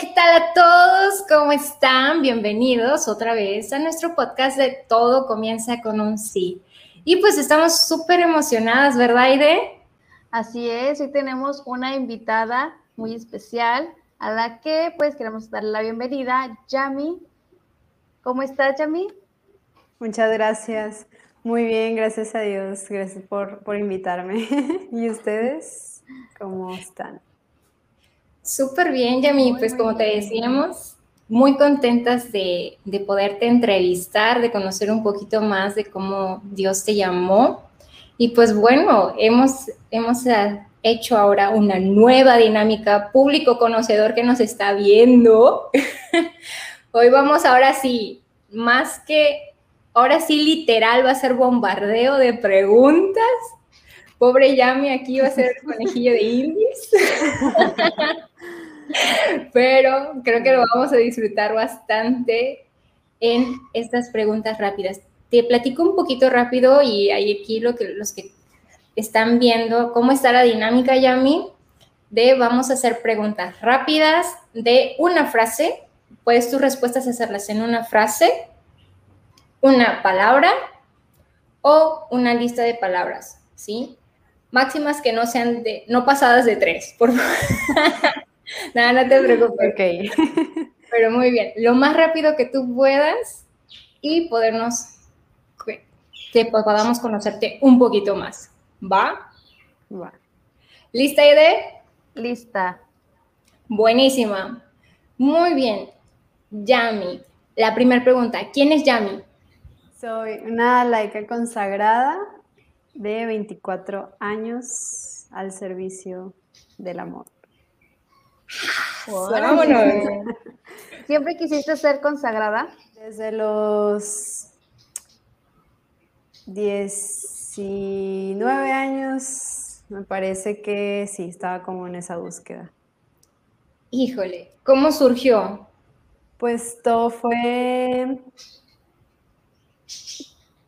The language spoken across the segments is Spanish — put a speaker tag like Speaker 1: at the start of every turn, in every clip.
Speaker 1: ¿Qué tal a todos? ¿Cómo están? Bienvenidos otra vez a nuestro podcast de Todo comienza con un sí. Y pues estamos súper emocionadas, ¿verdad, Aide?
Speaker 2: Así es, hoy tenemos una invitada muy especial a la que pues queremos darle la bienvenida, Yami. ¿Cómo estás, Yami?
Speaker 3: Muchas gracias. Muy bien, gracias a Dios. Gracias por, por invitarme. ¿Y ustedes cómo están?
Speaker 1: Súper bien, Yami. Pues como te decíamos, muy contentas de, de, poderte entrevistar, de conocer un poquito más de cómo Dios te llamó. Y pues bueno, hemos, hemos eh, hecho ahora una nueva dinámica, público conocedor que nos está viendo. Hoy vamos ahora sí, más que, ahora sí literal va a ser bombardeo de preguntas. Pobre Yami aquí va a ser el conejillo de indies. Pero creo que lo vamos a disfrutar bastante en estas preguntas rápidas. Te platico un poquito rápido y hay aquí lo que, los que están viendo cómo está la dinámica, Yami, de vamos a hacer preguntas rápidas de una frase. Puedes tus respuestas hacerlas en una frase, una palabra o una lista de palabras, ¿sí? Máximas que no sean de, no pasadas de tres, por favor. Nada, no te preocupes.
Speaker 3: Ok.
Speaker 1: Pero muy bien. Lo más rápido que tú puedas y podernos, que podamos conocerte un poquito más. ¿Va?
Speaker 3: Va.
Speaker 1: ¿Lista, Ide?
Speaker 2: Lista.
Speaker 1: Buenísima. Muy bien. Yami. La primera pregunta. ¿Quién es Yami?
Speaker 3: Soy una laica consagrada de 24 años al servicio del amor.
Speaker 1: Vámonos.
Speaker 2: ¿Siempre quisiste ser consagrada?
Speaker 3: Desde los 19 años, me parece que sí, estaba como en esa búsqueda.
Speaker 1: Híjole, ¿cómo surgió?
Speaker 3: Pues todo fue...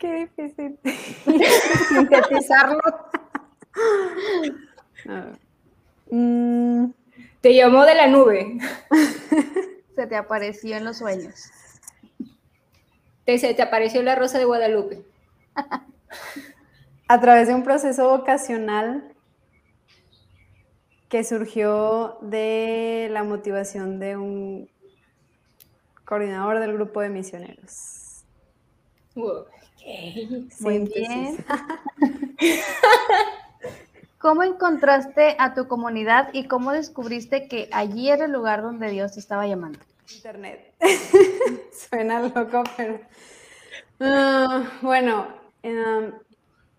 Speaker 3: Qué difícil.
Speaker 2: Sintetizarlo.
Speaker 3: Mm,
Speaker 1: Te llamó de la nube.
Speaker 2: Se te apareció en los sueños.
Speaker 1: Te, se te apareció la rosa de Guadalupe.
Speaker 3: a través de un proceso vocacional que surgió de la motivación de un coordinador del grupo de misioneros.
Speaker 2: Muy
Speaker 3: Síntesis.
Speaker 2: bien. ¿Cómo encontraste a tu comunidad y cómo descubriste que allí era el lugar donde Dios te estaba llamando?
Speaker 3: Internet. Suena loco, pero... Ah, bueno, em,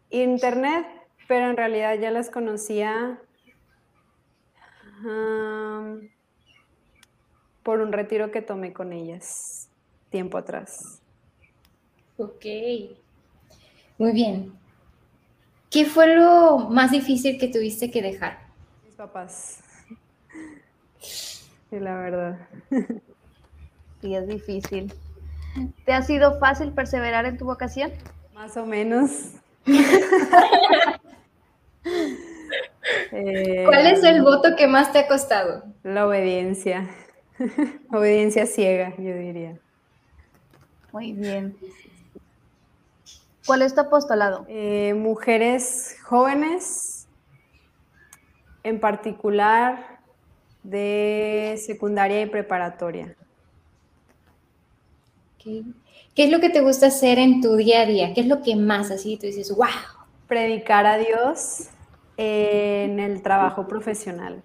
Speaker 3: Internet, pero en realidad ya las conocía por un retiro que tomé con ellas tiempo atrás.
Speaker 1: ok. Muy bien. ¿Qué fue lo más difícil que tuviste que dejar?
Speaker 3: Mis papás. Sí, la verdad.
Speaker 2: Sí, es difícil. ¿Te ha sido fácil perseverar en tu vocación?
Speaker 3: Más o menos. Eh,
Speaker 1: ¿Cuál es el voto que más te ha costado?
Speaker 3: La obediencia. obediencia ciega, yo diría.
Speaker 2: Muy bien. ¿Cuál es tu apostolado?
Speaker 3: Eh, mujeres jóvenes, en particular de secundaria y preparatoria.
Speaker 1: ¿Qué es lo que te gusta hacer en tu día a día? ¿Qué es lo que más así tú dices, wow?
Speaker 3: Predicar a Dios en el trabajo profesional.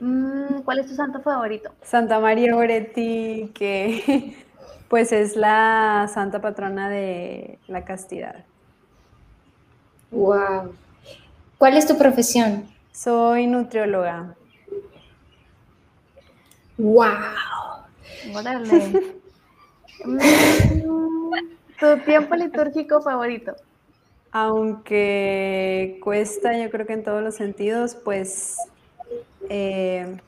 Speaker 2: Mm, ¿Cuál es tu santo favorito?
Speaker 3: Santa María Goretti, que pues es la santa patrona de la castidad.
Speaker 1: Wow. ¿Cuál es tu profesión?
Speaker 3: Soy nutrióloga.
Speaker 1: Wow.
Speaker 2: Órale. ¿Tu tiempo litúrgico favorito?
Speaker 3: Aunque cuesta, yo creo que en todos los sentidos, pues eh,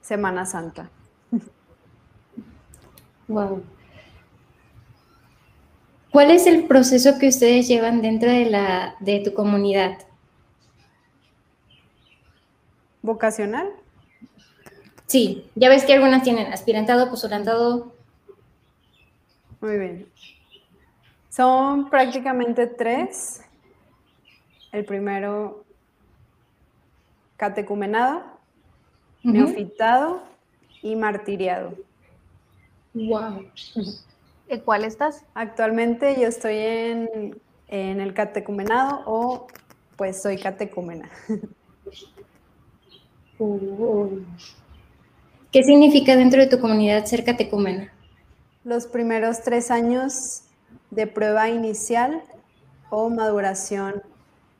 Speaker 3: Semana Santa.
Speaker 1: Wow. ¿Cuál es el proceso que ustedes llevan dentro de, la, de tu comunidad?
Speaker 3: ¿Vocacional?
Speaker 1: Sí, ya ves que algunas tienen aspirantado, postulantado.
Speaker 3: Muy bien. Son prácticamente tres. El primero, catecumenado, neofitado y martiriado.
Speaker 1: Wow.
Speaker 2: ¿En cuál estás?
Speaker 3: Actualmente yo estoy en, en el catecumenado o pues soy catecúmena.
Speaker 1: ¿Qué significa dentro de tu comunidad ser catecúmena?
Speaker 3: Los primeros tres años de prueba inicial o maduración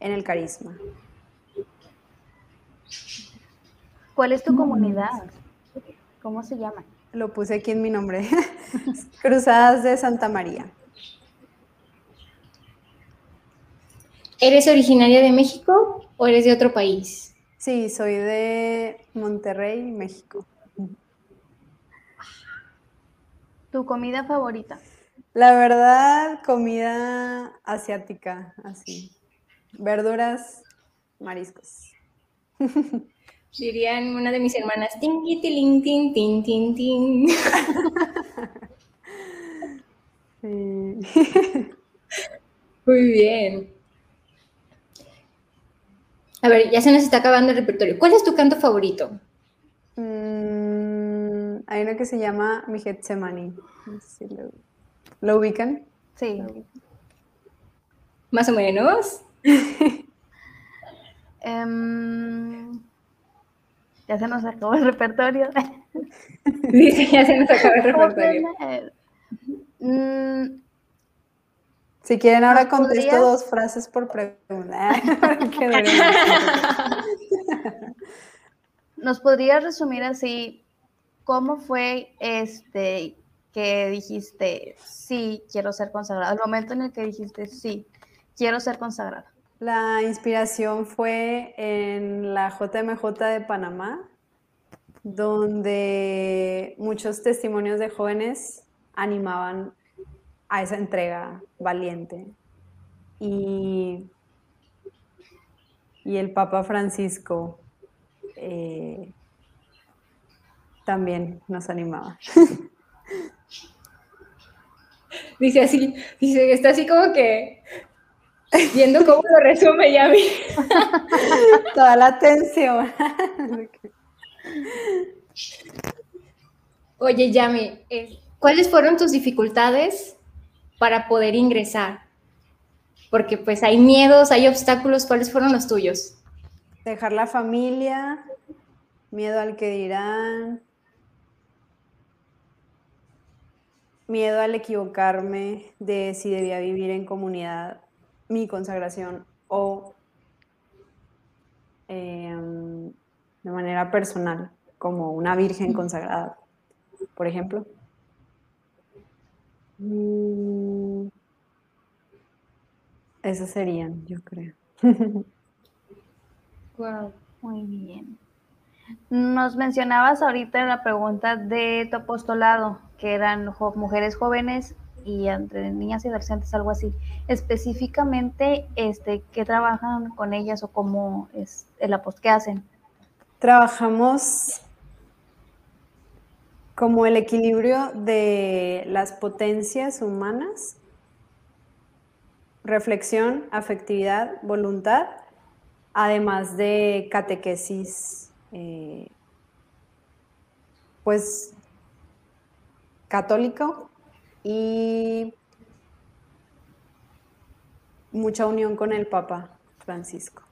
Speaker 3: en el carisma.
Speaker 2: ¿Cuál es tu comunidad? ¿Cómo se llama?
Speaker 3: Lo puse aquí en mi nombre. Cruzadas de Santa María.
Speaker 1: ¿Eres originaria de México o eres de otro país?
Speaker 3: Sí, soy de Monterrey, México.
Speaker 2: ¿Tu comida favorita?
Speaker 3: La verdad, comida asiática, así. Verduras, mariscos.
Speaker 1: Dirían una de mis hermanas, tin, tin, tin, tin, tin, tin. Muy bien. A ver, ya se nos está acabando el repertorio. ¿Cuál es tu canto favorito?
Speaker 3: Mm, hay uno que se llama Mi Getsemani. lo, ¿Lo ubican?
Speaker 2: Sí.
Speaker 1: Más o menos.
Speaker 2: Em, ya se nos acabó el repertorio.
Speaker 1: Dice, ya se nos acabó el repertorio.
Speaker 2: Mm,
Speaker 3: si quieren, ahora contesto dos frases por pregunta.
Speaker 2: ¿Nos podrías resumir así cómo fue este que dijiste sí quiero ser consagrado? El momento en el que dijiste sí quiero ser consagrado.
Speaker 3: La inspiración fue en la JMJ de Panamá, donde muchos testimonios de jóvenes animaban a esa entrega valiente. Y, y el Papa Francisco eh, también nos animaba.
Speaker 1: Dice así, dice, está así como que viendo cómo lo resume Yami.
Speaker 3: Toda la atención.
Speaker 1: Oye, Yami, eh, ¿cuáles fueron tus dificultades para poder ingresar? Porque pues hay miedos, hay obstáculos, ¿cuáles fueron los tuyos?
Speaker 3: Dejar la familia, miedo al que dirán, miedo al equivocarme de si debía vivir en comunidad mi consagración o em, de manera personal, como una virgen consagrada, por ejemplo. Mm, esos serían, yo creo.
Speaker 2: wow, muy bien. Nos mencionabas ahorita en la pregunta de tu apostolado, que eran mujeres jóvenes y entre niñas y adolescentes, algo así. Específicamente, este, ¿qué trabajan con ellas o cómo es el apostolado? ¿Qué hacen?
Speaker 3: Trabajamos como el equilibrio de las potencias humanas, reflexión, afectividad, voluntad, además de catequesis, eh, pues católico y mucha unión con el Papa Francisco.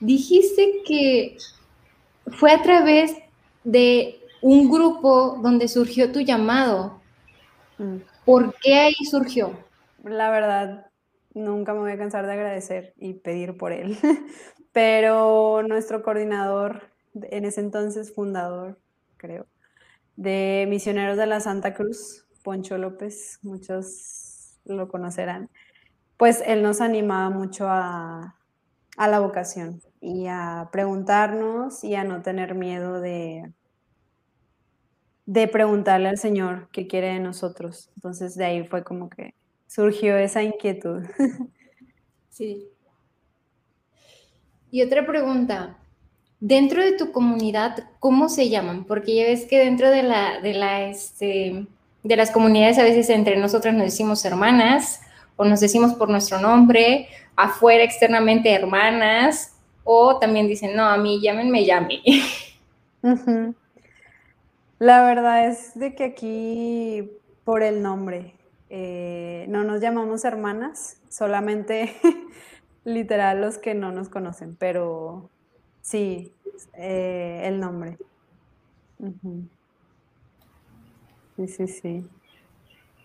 Speaker 1: Dijiste que fue a través de un grupo donde surgió tu llamado. Mm. ¿Por qué ahí surgió?
Speaker 3: La verdad, nunca me voy a cansar de agradecer y pedir por él. Pero nuestro coordinador, en ese entonces fundador, creo, de Misioneros de la Santa Cruz, Poncho López, muchos lo conocerán, pues él nos animaba mucho a, a la vocación y a preguntarnos y a no tener miedo de, de preguntarle al Señor qué quiere de nosotros. Entonces de ahí fue como que surgió esa inquietud.
Speaker 1: Sí. Y otra pregunta, dentro de tu comunidad, ¿cómo se llaman? Porque ya ves que dentro de la, de la, este, de las comunidades a veces entre nosotras nos decimos hermanas o nos decimos por nuestro nombre, afuera externamente hermanas, o también dicen, no, a mí llámenme llame.
Speaker 3: La verdad es de que aquí por el nombre, eh, no nos llamamos hermanas, solamente literal los que no nos conocen, pero sí, eh, el nombre. Sí, sí, sí.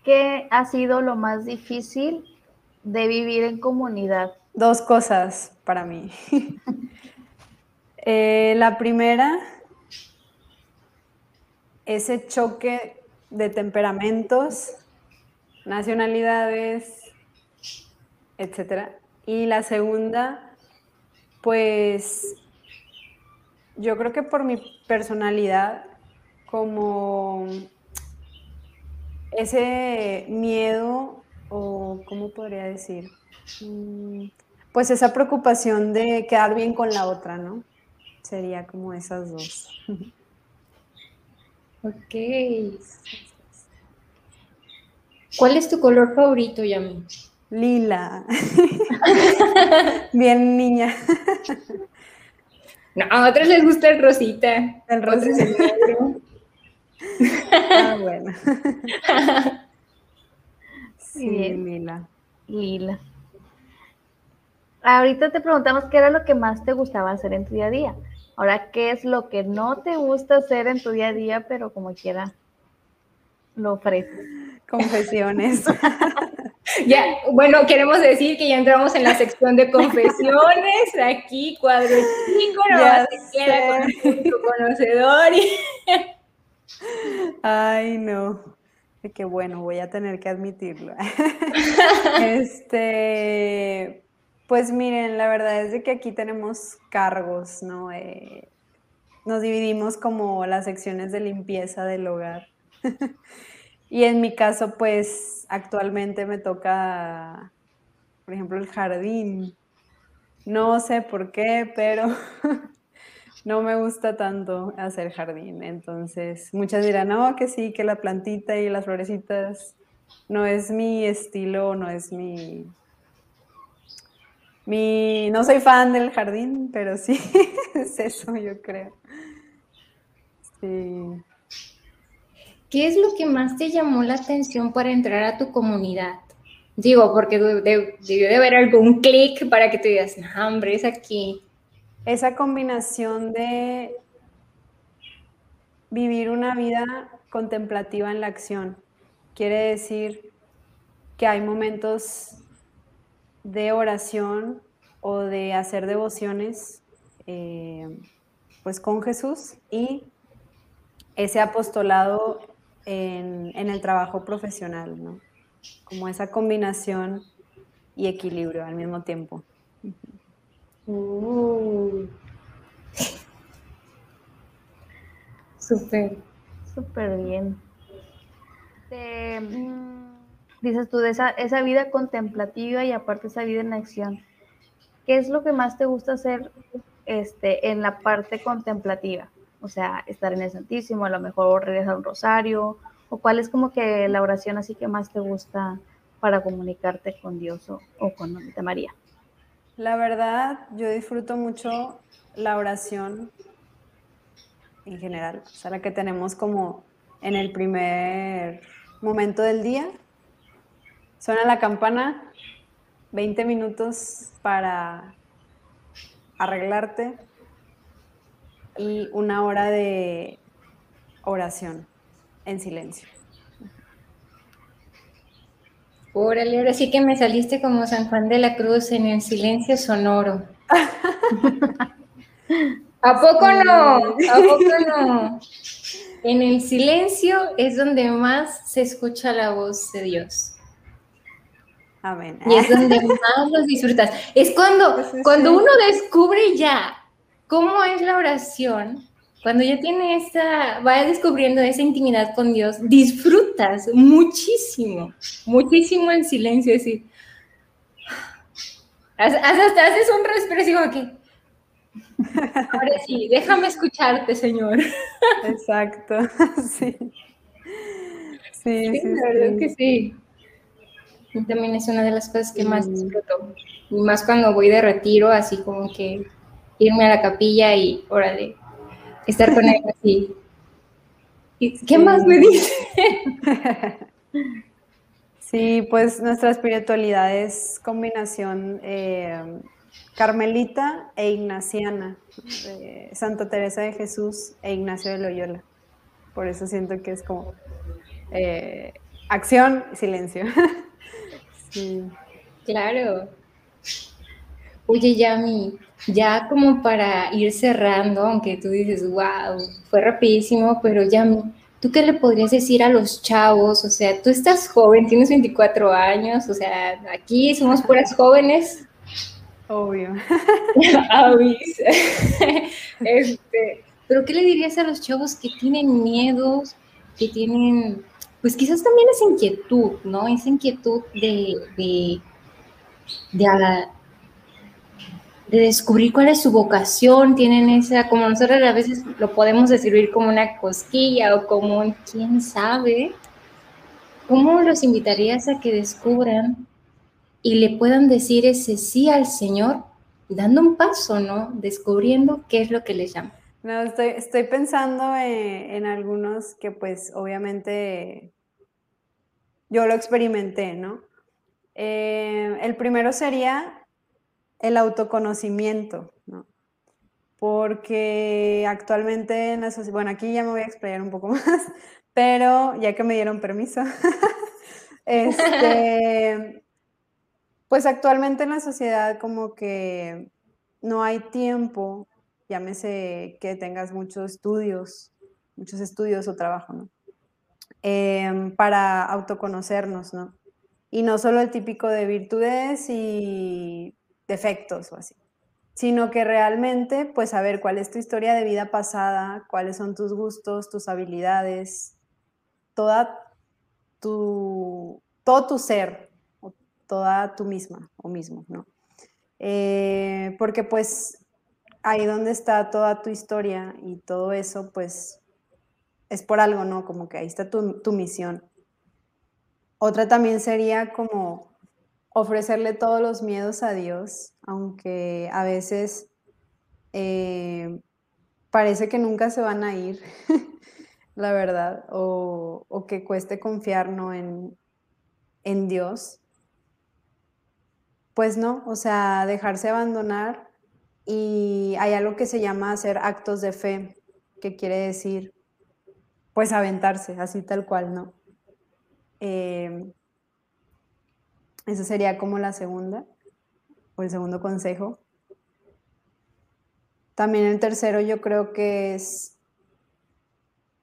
Speaker 2: ¿Qué ha sido lo más difícil de vivir en comunidad?
Speaker 3: Dos cosas para mí. Eh, la primera, ese choque de temperamentos, nacionalidades, etcétera. Y la segunda, pues yo creo que por mi personalidad, como ese miedo, o cómo podría decir, mm, pues esa preocupación de quedar bien con la otra, ¿no? Sería como esas dos.
Speaker 1: Ok. ¿Cuál es tu color favorito, Yami?
Speaker 3: Lila. Bien niña.
Speaker 1: No, a otros les gusta el rosita.
Speaker 3: El rosita. ah, bueno. Sí, lila.
Speaker 2: Lila. Ahorita te preguntamos qué era lo que más te gustaba hacer en tu día a día. Ahora, ¿qué es lo que no te gusta hacer en tu día a día, pero como quiera lo ofreces?
Speaker 3: Confesiones.
Speaker 1: ya, bueno, queremos decir que ya entramos en la sección de confesiones. Aquí, cuadro chico, no se queda con tu conocedor.
Speaker 3: Ay, no. Qué bueno, voy a tener que admitirlo. este, pues miren, la verdad es de que aquí tenemos cargos, ¿no? Eh, nos dividimos como las secciones de limpieza del hogar. y en mi caso, pues actualmente me toca, por ejemplo, el jardín. No sé por qué, pero no me gusta tanto hacer jardín. Entonces, muchas dirán, no, que sí, que la plantita y las florecitas no es mi estilo, no es mi mi, no soy fan del jardín, pero sí, es eso, yo creo. Sí.
Speaker 1: ¿Qué es lo que más te llamó la atención para entrar a tu comunidad? Digo, porque debió de, haber algún clic para que te digas, no, hombre, es aquí.
Speaker 3: Esa combinación de vivir una vida contemplativa en la acción. Quiere decir que hay momentos de oración o de hacer devociones eh, pues con Jesús y ese apostolado en, el trabajo profesional, ¿no? Como esa combinación y equilibrio al mismo tiempo.
Speaker 2: Uh. Súper, súper bien. Mm, dices tú, de esa, esa vida contemplativa y aparte esa vida en acción, ¿qué es lo que más te gusta hacer este, en la parte contemplativa? O sea, estar en el Santísimo, a lo mejor regresar un rosario, o cuál es como que la oración así que más te gusta para comunicarte con Dios o, con Mamita María.
Speaker 3: La verdad, yo disfruto mucho la oración en general, o sea, la que tenemos como en el primer momento del día, Suena la campana, 20 minutos para arreglarte y una hora de oración en silencio.
Speaker 1: Órale, ahora sí que me saliste como San Juan de la Cruz en el silencio sonoro. ¿A poco no? ¿A poco no? En el silencio es donde más se escucha la voz de Dios.
Speaker 3: Amén.
Speaker 1: Y es donde más los disfrutas. Es cuando, cuando uno descubre ya cómo es la oración, cuando ya tiene esa, va descubriendo esa intimidad con Dios, disfrutas muchísimo, muchísimo el silencio, decir, hasta haces un respiro así que, ahora sí, déjame escucharte, Señor.
Speaker 3: Exacto, sí.
Speaker 1: Sí, sí, la verdad que sí. también es una de las cosas que más disfruto. Y más cuando voy de retiro, así como que irme a la capilla y, órale, estar con él así. ¿Qué más me dice?
Speaker 3: Sí, pues nuestra espiritualidad es combinación eh, carmelita e ignaciana, Santa Teresa de Jesús e Ignacio de Loyola. Por eso siento que es como eh, acción, silencio.
Speaker 1: sí. Claro. Oye, Yami, ya como para ir cerrando, aunque tú dices, wow, fue rapidísimo, pero Yami, ¿tú qué le podrías decir a los chavos? O sea, tú estás joven, tienes 24 años, o sea, aquí somos puras jóvenes.
Speaker 3: Obvio.
Speaker 1: este, pero ¿qué le dirías a los chavos que tienen miedos, que tienen, pues quizás también esa inquietud, ¿no? Esa inquietud de, de, de, de descubrir cuál es su vocación, tienen esa, como nosotros a veces lo podemos describir como una cosquilla o como un quién sabe, ¿cómo los invitarías a que descubran y le puedan decir ese sí al Señor, dando un paso, ¿no? Descubriendo qué es lo que les llama.
Speaker 3: No, estoy, estoy pensando en, algunos que pues obviamente yo lo experimenté, ¿no? Eh, el primero sería el autoconocimiento, ¿no? Porque actualmente en la sociedad, bueno, aquí ya me voy a explayar un poco más, pero ya que me dieron permiso, este, pues actualmente en la sociedad como que no hay tiempo, llámese que tengas muchos estudios, muchos estudios o trabajo, ¿no? Em, para autoconocernos, ¿no? Y no solo el típico de virtudes y defectos o así, sino que realmente, pues, saber cuál es tu historia de vida pasada, cuáles son tus gustos, tus habilidades, toda tu, todo tu ser, toda tú misma o mismo, ¿no? Eh, porque pues ahí donde está toda tu historia y todo eso, pues es por algo, ¿no? Como que ahí está tu, tu misión. Otra también sería como ofrecerle todos los miedos a Dios, aunque a veces eh, parece que nunca se van a ir, la verdad, o, que cueste confiar en, en Dios. Pues no, o sea, dejarse abandonar y hay algo que se llama hacer actos de fe, que quiere decir, pues aventarse, así tal cual, ¿no? Eh, esa sería como la segunda, o el segundo consejo. También el tercero yo creo que es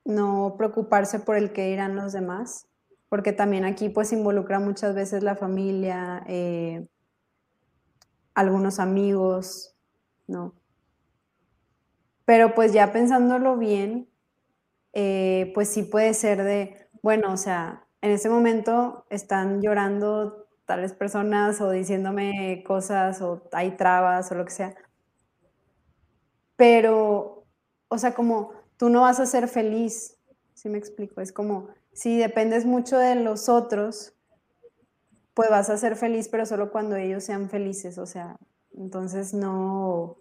Speaker 3: no preocuparse por el que dirán los demás, porque también aquí pues involucra muchas veces la familia, eh, algunos amigos, ¿no? Pero pues ya pensándolo bien, eh, pues sí puede ser de, bueno, o sea, en ese momento están llorando tales personas o diciéndome cosas o hay trabas o lo que sea. Pero, o sea, como tú no vas a ser feliz, si me explico? Es como, si dependes mucho de los otros, pues vas a ser feliz, pero solo cuando ellos sean felices, o sea, entonces no,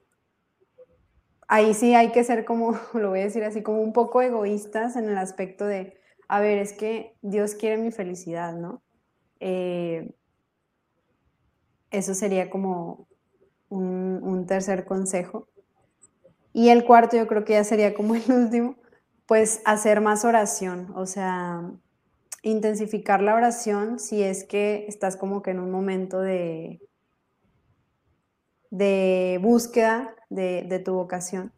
Speaker 3: ahí sí hay que ser como, lo voy a decir así, como un poco egoístas en el aspecto de, a ver, es que Dios quiere mi felicidad, ¿no? Eh, eso sería como un, tercer consejo. Y el cuarto, yo creo que ya sería como el último, pues hacer más oración, o sea, intensificar la oración si es que estás como que en un momento de, de búsqueda de, de, tu vocación.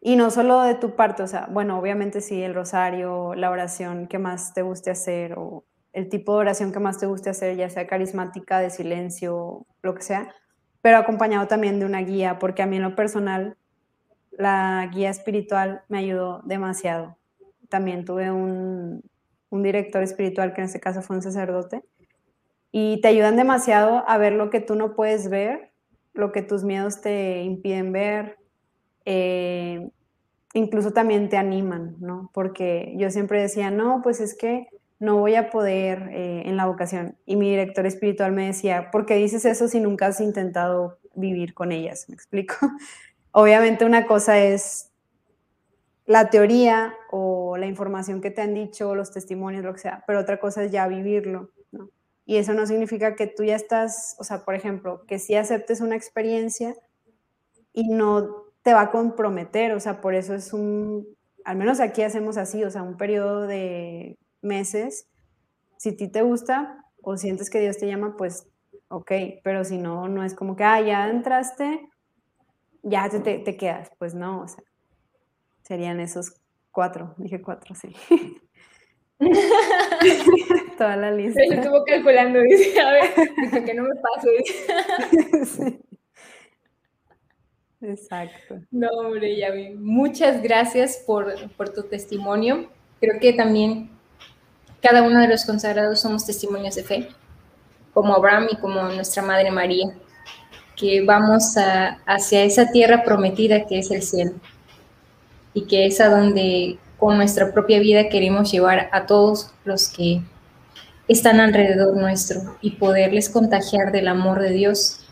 Speaker 3: Y no solo de tu parte, o sea, bueno, obviamente sí, el rosario, la oración que más te guste hacer o el tipo de oración que más te guste hacer, ya sea carismática, de silencio, lo que sea, pero acompañado también de una guía, porque a mí en lo personal la guía espiritual me ayudó demasiado. También tuve un, un director espiritual, que en este caso fue un sacerdote, y te ayudan demasiado a ver lo que tú no puedes ver, lo que tus miedos te impiden ver, eh, incluso también te animan, ¿no? Porque yo siempre decía, no, pues es que no voy a poder eh, en la vocación. Y mi director espiritual me decía, ¿por qué dices eso si nunca has intentado vivir con ellas? ¿Me explico? Obviamente una cosa es la teoría o la información que te han dicho, los testimonios, lo que sea, pero otra cosa es ya vivirlo. Y eso no significa que tú ya estás, o sea, por ejemplo, que si aceptes una experiencia y no te va a comprometer, o sea, por eso es un, al menos aquí hacemos así, o sea, un periodo de meses, si a ti te gusta o sientes que Dios te llama, pues ok, pero si no, no es como que, ah, ya entraste, ya te, te, te quedas, pues no, o sea, serían esos cuatro, dije cuatro, sí. Toda la lista.
Speaker 1: Se estuvo calculando, dice, a ver, que no me pase.
Speaker 3: Exacto.
Speaker 1: No, hombre, Yavi, muchas gracias por, por tu testimonio. Creo que también cada uno de los consagrados somos testimonios de fe, como Abraham y como nuestra Madre María, que vamos a, hacia esa tierra prometida que es el cielo y que es a donde con nuestra propia vida queremos llevar a todos los que están alrededor nuestro y poderles contagiar del amor de Dios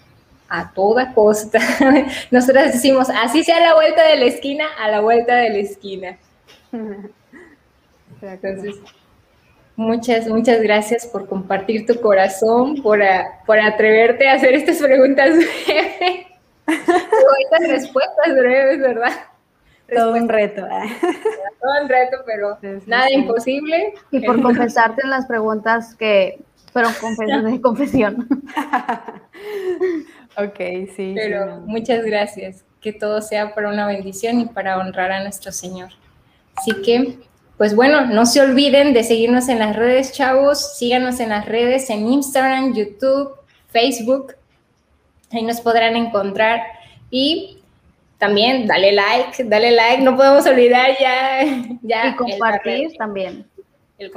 Speaker 1: a toda costa. Nosotras decimos, así sea la vuelta de la esquina, a la vuelta de la esquina. Entonces, muchas, muchas gracias por compartir tu corazón, por, por atreverte a hacer estas preguntas breves. estas respuestas breves, ¿verdad?
Speaker 3: Todo un reto. ¿eh?
Speaker 1: Todo un reto, pero nada imposible.
Speaker 2: Y por confesarte en las preguntas que fueron confesiones de confesión.
Speaker 3: ok, sí.
Speaker 1: Pero muchas gracias. Que todo sea para una bendición y para honrar a nuestro Señor. Así que, pues bueno, no se olviden de seguirnos en las redes, chavos. Síganos en las redes, en Instagram, YouTube, Facebook. Ahí nos podrán encontrar. Y también dale like, dale like, no podemos olvidar ya. ya
Speaker 2: y compartir también.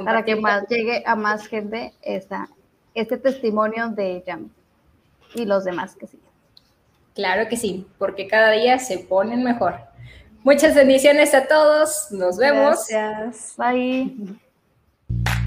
Speaker 2: para que más llegue a más gente esta, este testimonio de Yami y los demás que siguen.
Speaker 1: Claro que sí, porque cada día se ponen mejor. Muchas bendiciones a todos, nos vemos.
Speaker 3: Gracias.
Speaker 2: Bye.